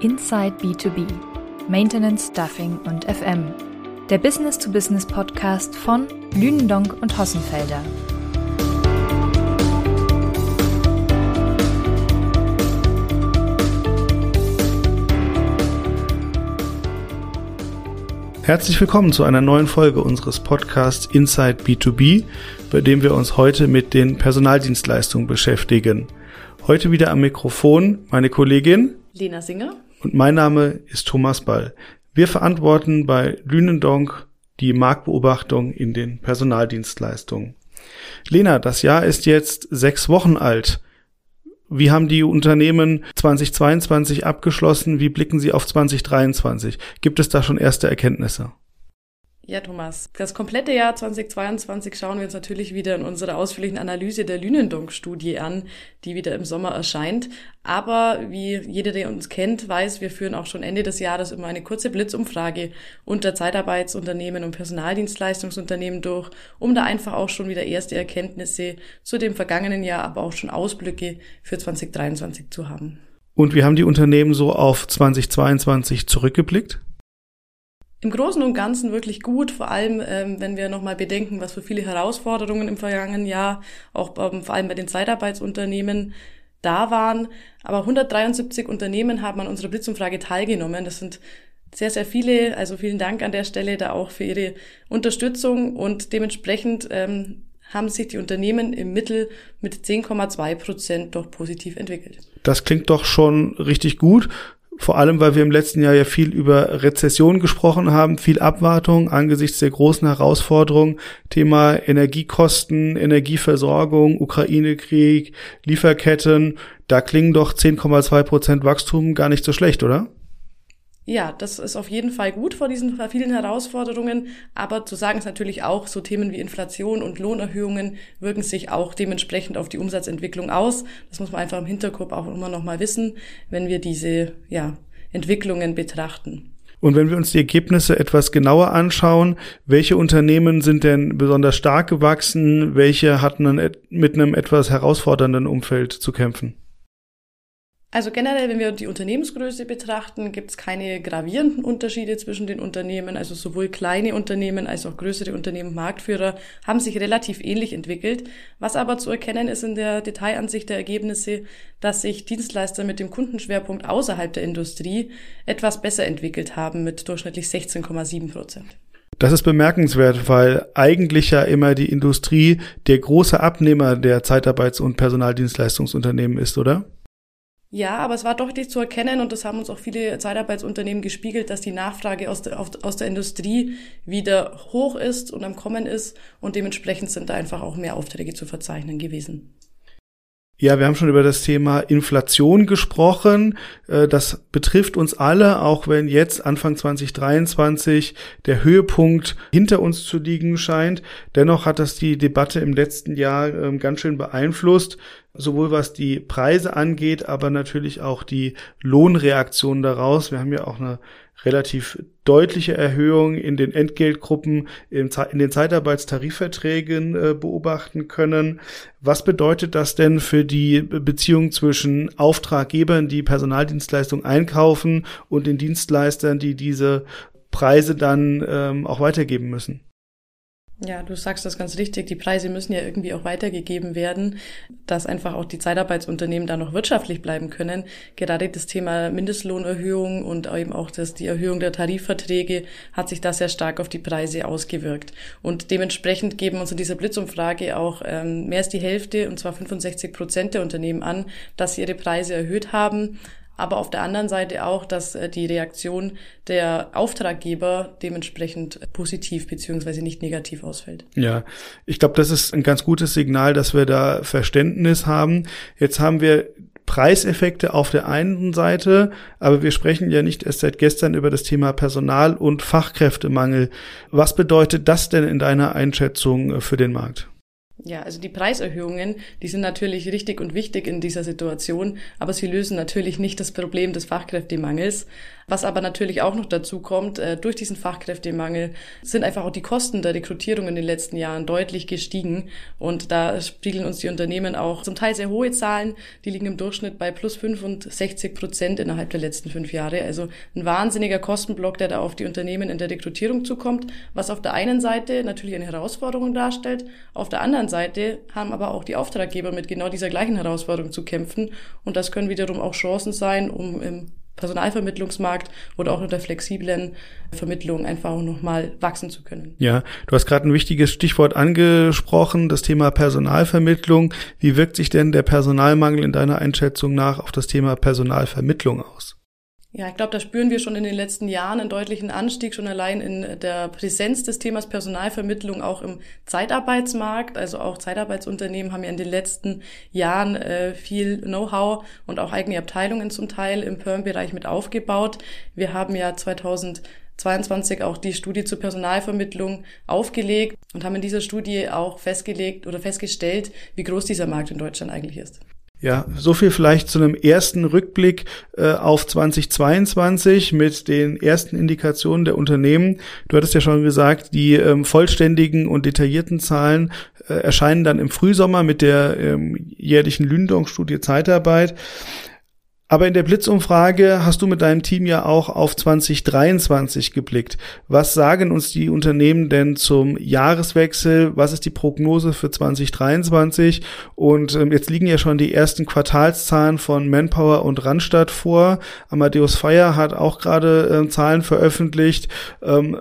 Inside B2B, Maintenance, Stuffing und FM. Der Business-to-Business-Podcast von Lünendonk und Hossenfelder. Herzlich willkommen zu einer neuen Folge unseres Podcasts Inside B2B, bei dem wir uns heute mit den Personaldienstleistungen beschäftigen. Heute wieder am Mikrofon meine Kollegin Lena Singer und mein Name ist Thomas Ball. Wir verantworten bei Lünendonk die Marktbeobachtung in den Personaldienstleistungen. Lena, das Jahr ist jetzt sechs Wochen alt. Wie haben die Unternehmen 2022 abgeschlossen? Wie blicken sie auf 2023? Gibt es da schon erste Erkenntnisse? Ja, Thomas. Das komplette Jahr 2022 schauen wir uns natürlich wieder in unserer ausführlichen Analyse der Lünendonk-Studie an, die wieder im Sommer erscheint. Aber wie jeder, der uns kennt, weiß, wir führen auch schon Ende des Jahres immer eine kurze Blitzumfrage unter Zeitarbeitsunternehmen und Personaldienstleistungsunternehmen durch, um da einfach auch schon wieder erste Erkenntnisse zu dem vergangenen Jahr, aber auch schon Ausblicke für 2023 zu haben. Und wie haben die Unternehmen so auf 2022 zurückgeblickt? Im Großen und Ganzen wirklich gut, vor allem ähm, wenn wir nochmal bedenken, was für viele Herausforderungen im vergangenen Jahr, auch ähm, vor allem bei den Zeitarbeitsunternehmen da waren. Aber 173 Unternehmen haben an unserer Blitzumfrage teilgenommen. Das sind sehr, sehr viele. Also vielen Dank an der Stelle da auch für Ihre Unterstützung und dementsprechend ähm, haben sich die Unternehmen im Mittel mit 10,2 Prozent doch positiv entwickelt. Das klingt doch schon richtig gut. Vor allem, weil wir im letzten Jahr ja viel über Rezession gesprochen haben, viel Abwartung angesichts der großen Herausforderungen. Thema Energiekosten, Energieversorgung, Ukraine-Krieg, Lieferketten. Da klingen doch 10,2 Prozent Wachstum gar nicht so schlecht, oder? Ja, das ist auf jeden Fall gut vor diesen vielen Herausforderungen. Aber zu sagen ist natürlich auch, so Themen wie Inflation und Lohnerhöhungen wirken sich auch dementsprechend auf die Umsatzentwicklung aus. Das muss man einfach im Hinterkopf auch immer noch mal wissen, wenn wir diese, ja, Entwicklungen betrachten. Und wenn wir uns die Ergebnisse etwas genauer anschauen, welche Unternehmen sind denn besonders stark gewachsen, welche hatten mit einem etwas herausfordernden Umfeld zu kämpfen? Also generell, wenn wir die Unternehmensgröße betrachten, gibt es keine gravierenden Unterschiede zwischen den Unternehmen. Also sowohl kleine Unternehmen als auch größere Unternehmen, Marktführer, haben sich relativ ähnlich entwickelt. Was aber zu erkennen ist in der Detailansicht der Ergebnisse, dass sich Dienstleister mit dem Kundenschwerpunkt außerhalb der Industrie etwas besser entwickelt haben mit durchschnittlich 16,7 Prozent. Das ist bemerkenswert, weil eigentlich ja immer die Industrie der große Abnehmer der Zeitarbeits- und Personaldienstleistungsunternehmen ist, oder? Ja, aber es war deutlich zu erkennen und das haben uns auch viele Zeitarbeitsunternehmen gespiegelt, dass die Nachfrage aus der, aus der Industrie wieder hoch ist und am Kommen ist und dementsprechend sind da einfach auch mehr Aufträge zu verzeichnen gewesen. Ja, wir haben schon über das Thema Inflation gesprochen. Äh, das betrifft uns alle, auch wenn jetzt Anfang 2023 der Höhepunkt hinter uns zu liegen scheint. Dennoch hat das die Debatte im letzten Jahr ähm, ganz schön beeinflusst, sowohl was die Preise angeht, aber natürlich auch die Lohnreaktion daraus. Wir haben ja auch eine relativ deutliche Erhöhung in den Entgeltgruppen in den Zeitarbeitstarifverträgen äh, beobachten können. Was bedeutet das denn für die Beziehung zwischen Auftraggebern, die Personaldienstleistungen einkaufen und den Dienstleistern, die diese Preise dann ähm, auch weitergeben müssen? Ja, du sagst das ganz richtig. Die Preise müssen ja irgendwie auch weitergegeben werden, dass einfach auch die Zeitarbeitsunternehmen da noch wirtschaftlich bleiben können. Gerade das Thema Mindestlohnerhöhung und eben auch das, die Erhöhung der Tarifverträge hat sich da sehr stark auf die Preise ausgewirkt. Und dementsprechend geben uns in dieser Blitzumfrage auch ähm, mehr als die Hälfte, und zwar 65 Prozent der Unternehmen an, dass sie ihre Preise erhöht haben aber auf der anderen Seite auch, dass äh, die Reaktion der Auftraggeber dementsprechend positiv beziehungsweise nicht negativ ausfällt. Ja, ich glaube, das ist ein ganz gutes Signal, dass wir da Verständnis haben. Jetzt haben wir Preiseffekte auf der einen Seite, aber wir sprechen ja nicht erst seit gestern über das Thema Personal- und Fachkräftemangel. Was bedeutet das denn in deiner Einschätzung äh, für den Markt? Ja, also die Preiserhöhungen, die sind natürlich richtig und wichtig in dieser Situation, aber sie lösen natürlich nicht das Problem des Fachkräftemangels. Was aber natürlich auch noch dazu kommt, äh, durch diesen Fachkräftemangel sind einfach auch die Kosten der Rekrutierung in den letzten Jahren deutlich gestiegen. Und da spiegeln uns die Unternehmen auch zum Teil sehr hohe Zahlen. Die liegen im Durchschnitt bei plus 65 Prozent innerhalb der letzten fünf Jahre. Also ein wahnsinniger Kostenblock, der da auf die Unternehmen in der Rekrutierung zukommt, was auf der einen Seite natürlich eine Herausforderung darstellt. Auf der anderen Seite haben aber auch die Auftraggeber mit genau dieser gleichen Herausforderung zu kämpfen. Und das können wiederum auch Chancen sein, um im Personalvermittlungsmarkt oder auch in der flexiblen Vermittlung einfach nochmal wachsen zu können. Ja, du hast gerade ein wichtiges Stichwort angesprochen, das Thema Personalvermittlung. Wie wirkt sich denn der Personalmangel in deiner Einschätzung nach auf das Thema Personalvermittlung aus? Ja, ich glaube, da spüren wir schon in den letzten Jahren einen deutlichen Anstieg, schon allein in der Präsenz des Themas Personalvermittlung auch im Zeitarbeitsmarkt. Also auch Zeitarbeitsunternehmen haben ja in den letzten Jahren äh, viel Know-how und auch eigene Abteilungen zum Teil im Perm-Bereich mit aufgebaut. Wir haben ja 2022 auch die Studie zur Personalvermittlung aufgelegt und haben in dieser Studie auch festgelegt oder festgestellt, wie groß dieser Markt in Deutschland eigentlich ist. Ja, so viel vielleicht zu einem ersten Rückblick äh, auf 2022 mit den ersten Indikationen der Unternehmen. Du hattest ja schon gesagt, die ähm, vollständigen und detaillierten Zahlen äh, erscheinen dann im Frühsommer mit der ähm, jährlichen Lündong-Studie Zeitarbeit. Aber in der Blitzumfrage hast du mit deinem Team ja auch auf 2023 geblickt. Was sagen uns die Unternehmen denn zum Jahreswechsel? Was ist die Prognose für 2023? Und ähm, jetzt liegen ja schon die ersten Quartalszahlen von Manpower und Randstadt vor. Amadeus Fire hat auch gerade äh, Zahlen veröffentlicht. Ähm,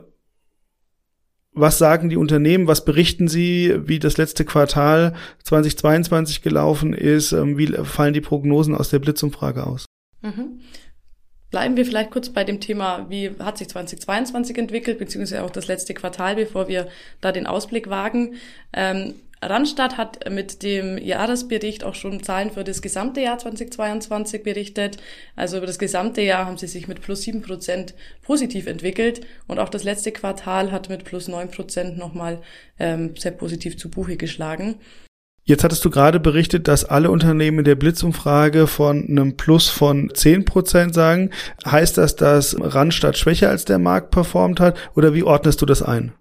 was sagen die Unternehmen, was berichten sie, wie das letzte Quartal 2022 gelaufen ist, ähm, wie fallen die Prognosen aus der Blitzumfrage aus? Mhm. Bleiben wir vielleicht kurz bei dem Thema, wie hat sich 2022 entwickelt, beziehungsweise auch das letzte Quartal, bevor wir da den Ausblick wagen. Ähm, Randstadt hat mit dem Jahresbericht auch schon Zahlen für das gesamte Jahr 2022 berichtet. Also über das gesamte Jahr haben sie sich mit plus sieben Prozent positiv entwickelt und auch das letzte Quartal hat mit plus neun Prozent nochmal ähm, sehr positiv zu Buche geschlagen. Jetzt hattest du gerade berichtet, dass alle Unternehmen in der Blitzumfrage von einem Plus von zehn Prozent sagen. Heißt das, dass Randstadt schwächer als der Markt performt hat oder wie ordnest du das ein?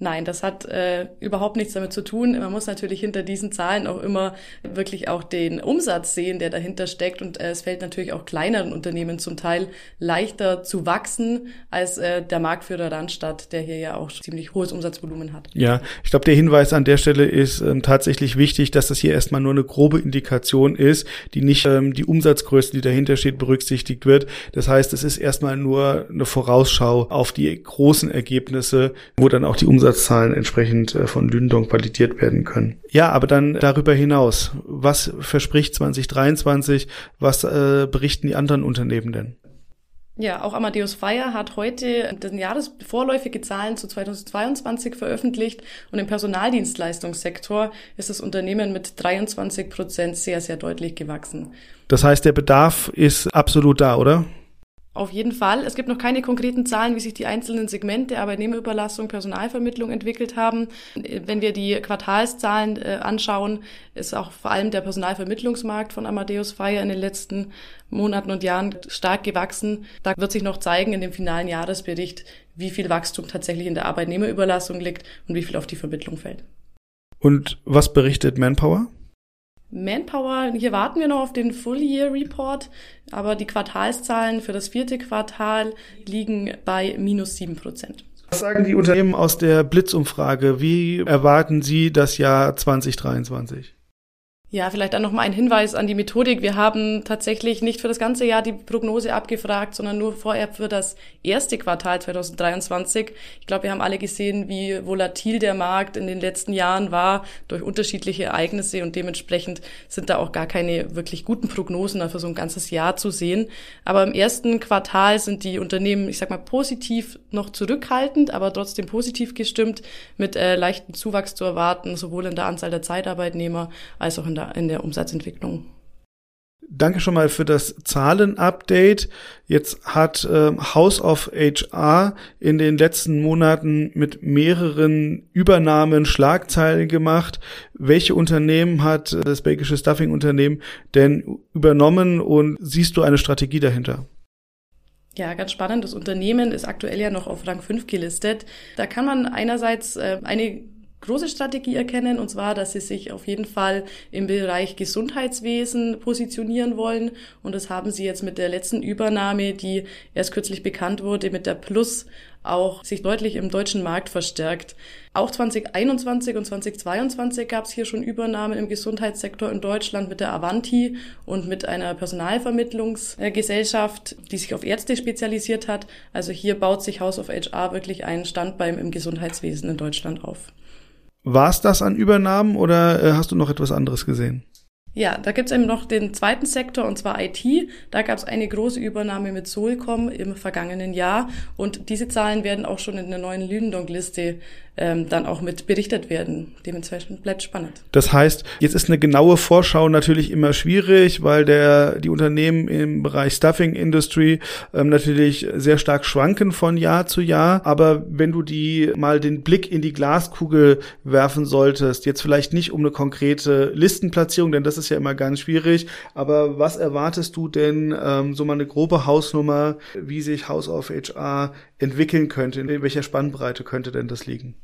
Nein, das hat äh, überhaupt nichts damit zu tun. Man muss natürlich hinter diesen Zahlen auch immer wirklich auch den Umsatz sehen, der dahinter steckt. Und äh, es fällt natürlich auch kleineren Unternehmen zum Teil leichter zu wachsen als äh, der Marktführer Randstadt, der hier ja auch ziemlich hohes Umsatzvolumen hat. Ja, ich glaube, der Hinweis an der Stelle ist ähm, tatsächlich wichtig, dass das hier erstmal nur eine grobe Indikation ist, die nicht ähm, die Umsatzgröße, die dahinter steht, berücksichtigt wird. Das heißt, es ist erstmal nur eine Vorausschau auf die großen Ergebnisse, wo dann auch die Umsatz Umsatzzahlen entsprechend äh, von Lündong validiert werden können. Ja, aber dann darüber hinaus, was verspricht 2023, was äh, berichten die anderen Unternehmen denn? Ja, auch Amadeus Fire hat heute den Jahresvorläufige Zahlen zu 2022 veröffentlicht und im Personaldienstleistungssektor ist das Unternehmen mit 23 Prozent sehr, sehr deutlich gewachsen. Das heißt, der Bedarf ist absolut da, oder? Auf jeden Fall. Es gibt noch keine konkreten Zahlen, wie sich die einzelnen Segmente Arbeitnehmerüberlassung, Personalvermittlung entwickelt haben. Wenn wir die Quartalszahlen äh, anschauen, ist auch vor allem der Personalvermittlungsmarkt von Amadeus Fire in den letzten Monaten und Jahren stark gewachsen. Da wird sich noch zeigen in dem finalen Jahresbericht, wie viel Wachstum tatsächlich in der Arbeitnehmerüberlassung liegt und wie viel auf die Vermittlung fällt. Und was berichtet Manpower? Manpower, hier warten wir noch auf den Full Year Report, aber die Quartalszahlen für das vierte Quartal liegen bei minus sieben Prozent. Was sagen die Unternehmen aus der Blitzumfrage? Wie erwarten Sie das Jahr 2023? Ja, vielleicht dann nochmal ein Hinweis an die Methodik. Wir haben tatsächlich nicht für das ganze Jahr die Prognose abgefragt, sondern nur vorher für das erste Quartal 2023. Ich glaube, wir haben alle gesehen, wie volatil der Markt in den letzten Jahren war durch unterschiedliche Ereignisse und dementsprechend sind da auch gar keine wirklich guten Prognosen für so ein ganzes Jahr zu sehen. Aber im ersten Quartal sind die Unternehmen, ich sag mal, positiv noch zurückhaltend, aber trotzdem positiv gestimmt mit äh, leichten Zuwachs zu erwarten, sowohl in der Anzahl der Zeitarbeitnehmer als auch in der, in der Umsatzentwicklung. Danke schon mal für das Zahlen-Update. Jetzt hat äh, House of HR in den letzten Monaten mit mehreren Übernahmen Schlagzeilen gemacht. Welche Unternehmen hat das belgische Stuffing-Unternehmen denn übernommen und siehst du eine Strategie dahinter? Ja, ganz spannend. Das Unternehmen ist aktuell ja noch auf Rang 5 gelistet. Da kann man einerseits äh, eine große Strategie erkennen, und zwar, dass sie sich auf jeden Fall im Bereich Gesundheitswesen positionieren wollen. Und das haben sie jetzt mit der letzten Übernahme, die erst kürzlich bekannt wurde, mit der Plus auch sich deutlich im deutschen Markt verstärkt. Auch 2021 und 2022 gab es hier schon Übernahmen im Gesundheitssektor in Deutschland mit der Avanti und mit einer Personalvermittlungsgesellschaft, die sich auf Ärzte spezialisiert hat. Also hier baut sich House of HR wirklich einen Standbein im Gesundheitswesen in Deutschland auf. War es das an Übernahmen oder äh, hast du noch etwas anderes gesehen? Ja, da gibt's eben noch den zweiten Sektor und zwar IT. Da gab's eine große Übernahme mit Solcom im vergangenen Jahr und diese Zahlen werden auch schon in der neuen Lündong-Liste ähm, dann auch mit berichtet werden. Dementsprechend bleibt spannend. Das heißt, jetzt ist eine genaue Vorschau natürlich immer schwierig, weil der die Unternehmen im Bereich Stuffing Industry ähm, natürlich sehr stark schwanken von Jahr zu Jahr. Aber wenn du die mal den Blick in die Glaskugel werfen solltest, jetzt vielleicht nicht um eine konkrete Listenplatzierung, denn das ist ja immer ganz schwierig. Aber was erwartest du denn ähm, so mal eine grobe Hausnummer, wie sich House of HR entwickeln könnte? In welcher Spannbreite könnte denn das liegen?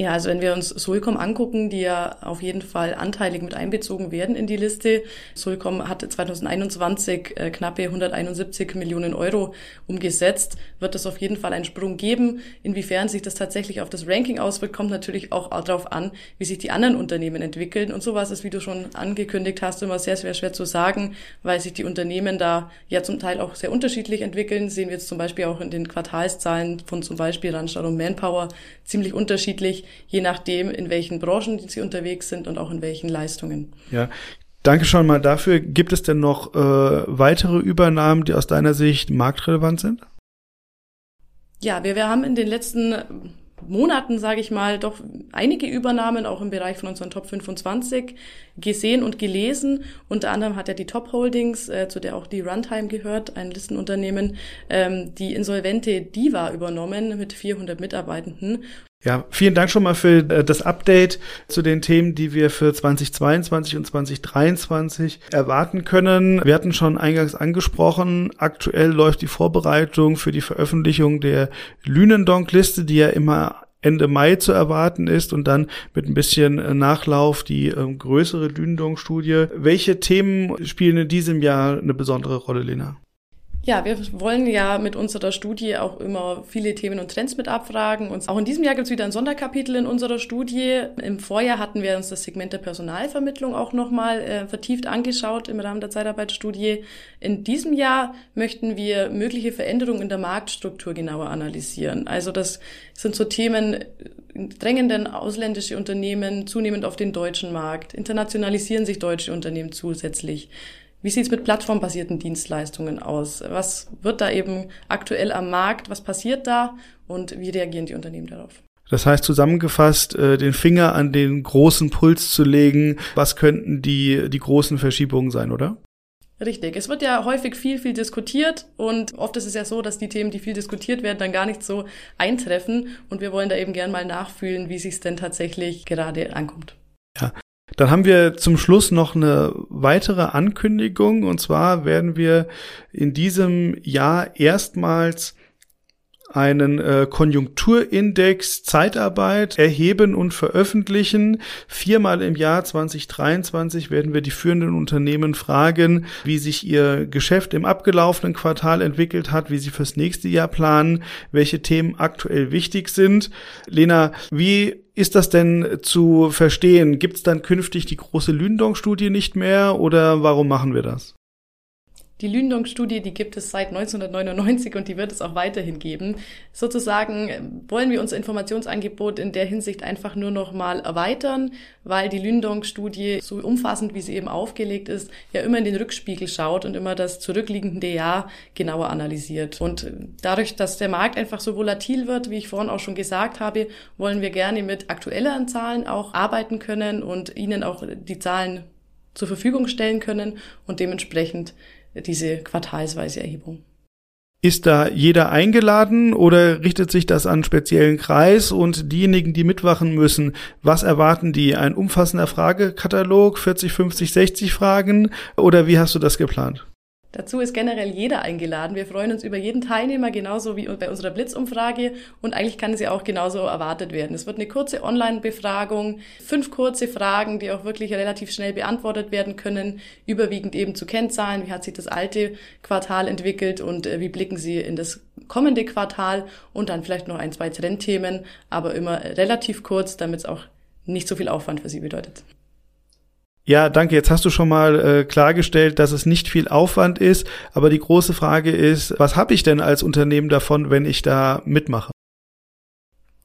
Ja, also wenn wir uns Solcom angucken, die ja auf jeden Fall anteilig mit einbezogen werden in die Liste. Solcom hatte 2021 äh, knappe 171 Millionen Euro umgesetzt. Wird es auf jeden Fall einen Sprung geben. Inwiefern sich das tatsächlich auf das Ranking auswirkt, kommt natürlich auch darauf an, wie sich die anderen Unternehmen entwickeln. Und sowas ist, wie du schon angekündigt hast, immer sehr, sehr schwer zu sagen, weil sich die Unternehmen da ja zum Teil auch sehr unterschiedlich entwickeln. Sehen wir jetzt zum Beispiel auch in den Quartalszahlen von zum Beispiel Randstad und Manpower ziemlich unterschiedlich je nachdem, in welchen Branchen sie unterwegs sind und auch in welchen Leistungen. Ja. Danke schon mal dafür. Gibt es denn noch äh, weitere Übernahmen, die aus deiner Sicht marktrelevant sind? Ja, wir, wir haben in den letzten Monaten, sage ich mal, doch einige Übernahmen auch im Bereich von unseren Top 25 gesehen und gelesen. Unter anderem hat er die Top Holdings, äh, zu der auch die Runtime gehört, ein Listenunternehmen, ähm, die insolvente Diva übernommen mit 400 Mitarbeitenden. Ja, vielen Dank schon mal für äh, das Update zu den Themen, die wir für 2022 und 2023 erwarten können. Wir hatten schon eingangs angesprochen, aktuell läuft die Vorbereitung für die Veröffentlichung der Lünendonk-Liste, die ja immer Ende Mai zu erwarten ist und dann mit ein bisschen äh, Nachlauf die ähm, größere Lünendonk-Studie. Welche Themen spielen in diesem Jahr eine besondere Rolle, Lena? Ja, wir wollen ja mit unserer Studie auch immer viele Themen und Trends mit abfragen. Und auch in diesem Jahr gibt es wieder ein Sonderkapitel in unserer Studie. Im Vorjahr hatten wir uns das Segment der Personalvermittlung auch nochmal äh, vertieft angeschaut im Rahmen der Zeitarbeitsstudie. In diesem Jahr möchten wir mögliche Veränderungen in der Marktstruktur genauer analysieren. Also das sind so Themen, drängenden ausländische Unternehmen zunehmend auf den deutschen Markt, internationalisieren sich deutsche Unternehmen zusätzlich. Wie sieht's mit plattformbasierten Dienstleistungen aus? Was wird da eben aktuell am Markt? Was passiert da? Und wie reagieren die Unternehmen darauf? Das heißt zusammengefasst, äh, den Finger an den großen Puls zu legen, was könnten die, die großen Verschiebungen sein, oder? Richtig. Es wird ja häufig viel, viel diskutiert und oft ist es ja so, dass die Themen, die viel diskutiert werden, dann gar nicht so eintreffen und wir wollen da eben gern mal nachfühlen, wie sich es denn tatsächlich gerade ankommt. Ja, dann haben wir zum Schluss noch eine weitere Ankündigung und zwar werden wir in diesem Jahr erstmals einen äh, Konjunkturindex Zeitarbeit erheben und veröffentlichen. Viermal im Jahr 2023 werden wir die führenden Unternehmen fragen, wie sich ihr Geschäft im abgelaufenen Quartal entwickelt hat, wie sie fürs nächste Jahr planen, welche Themen aktuell wichtig sind. Lena, wie ist das denn zu verstehen? Gibt es dann künftig die große Lündong-Studie nicht mehr oder warum machen wir das? Die Lündong-Studie, die gibt es seit 1999 und die wird es auch weiterhin geben. Sozusagen wollen wir unser Informationsangebot in der Hinsicht einfach nur noch mal erweitern, weil die Lündong-Studie, so umfassend wie sie eben aufgelegt ist, ja immer in den Rückspiegel schaut und immer das zurückliegende Jahr genauer analysiert. Und dadurch, dass der Markt einfach so volatil wird, wie ich vorhin auch schon gesagt habe, wollen wir gerne mit aktuelleren Zahlen auch arbeiten können und Ihnen auch die Zahlen zur Verfügung stellen können und dementsprechend diese quartalsweise Erhebung. Ist da jeder eingeladen oder richtet sich das an einen speziellen Kreis und diejenigen, die mitwachen müssen, was erwarten die? Ein umfassender Fragekatalog, 40, 50, 60 Fragen oder wie hast du das geplant? Dazu ist generell jeder eingeladen. Wir freuen uns über jeden Teilnehmer, genauso wie bei unserer Blitzumfrage. Und eigentlich kann sie auch genauso erwartet werden. Es wird eine kurze Online-Befragung, fünf kurze Fragen, die auch wirklich relativ schnell beantwortet werden können, überwiegend eben zu Kennzahlen. Wie hat sich das alte Quartal entwickelt und äh, wie blicken Sie in das kommende Quartal? Und dann vielleicht noch ein, zwei Trendthemen, aber immer relativ kurz, damit es auch nicht so viel Aufwand für Sie bedeutet. Ja, danke. Jetzt hast du schon mal äh, klargestellt, dass es nicht viel Aufwand ist. Aber die große Frage ist, was habe ich denn als Unternehmen davon, wenn ich da mitmache?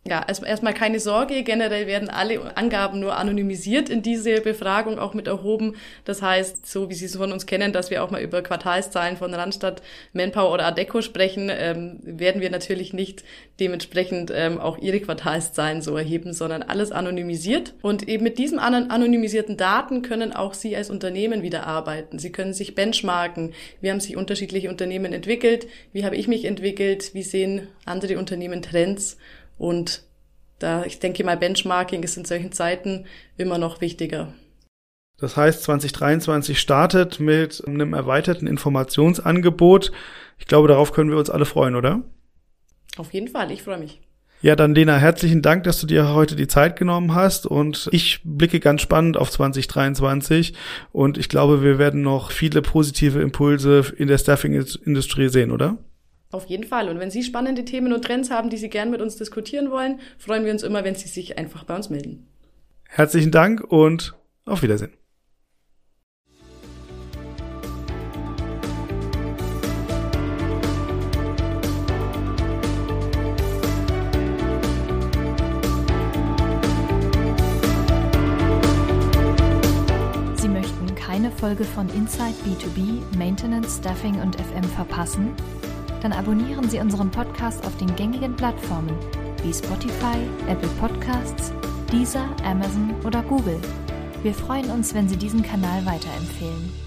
Ja, also erstmal keine Sorge. Generell werden alle Angaben nur anonymisiert in diese Befragung auch mit erhoben. Das heißt, so wie Sie es von uns kennen, dass wir auch mal über Quartalszahlen von Randstadt, Manpower oder Adeco sprechen, ähm, werden wir natürlich nicht dementsprechend ähm, auch Ihre Quartalszahlen so erheben, sondern alles anonymisiert. Und eben mit diesen anonymisierten Daten können auch Sie als Unternehmen wieder arbeiten. Sie können sich benchmarken. Wie haben sich unterschiedliche Unternehmen entwickelt? Wie habe ich mich entwickelt? Wie sehen andere Unternehmen Trends? Und da, ich denke mal, Benchmarking ist in solchen Zeiten immer noch wichtiger. Das heißt, 2023 startet mit einem erweiterten Informationsangebot. Ich glaube, darauf können wir uns alle freuen, oder? Auf jeden Fall, ich freue mich. Ja, dann Lena, herzlichen Dank, dass du dir heute die Zeit genommen hast und ich blicke ganz spannend auf 2023 und ich glaube, wir werden noch viele positive Impulse in der Staffing-Industrie sehen, oder? Auf jeden Fall. Und wenn Sie spannende Themen und Trends haben, die Sie gern mit uns diskutieren wollen, freuen wir uns immer, wenn Sie sich einfach bei uns melden. Herzlichen Dank und auf Wiedersehen. Sie möchten keine Folge von Inside B2B, Maintenance, Staffing und FM verpassen? Dann abonnieren Sie unseren Podcast auf den gängigen Plattformen wie Spotify, Apple Podcasts, Deezer, Amazon oder Google. Wir freuen uns, wenn Sie diesen Kanal weiterempfehlen.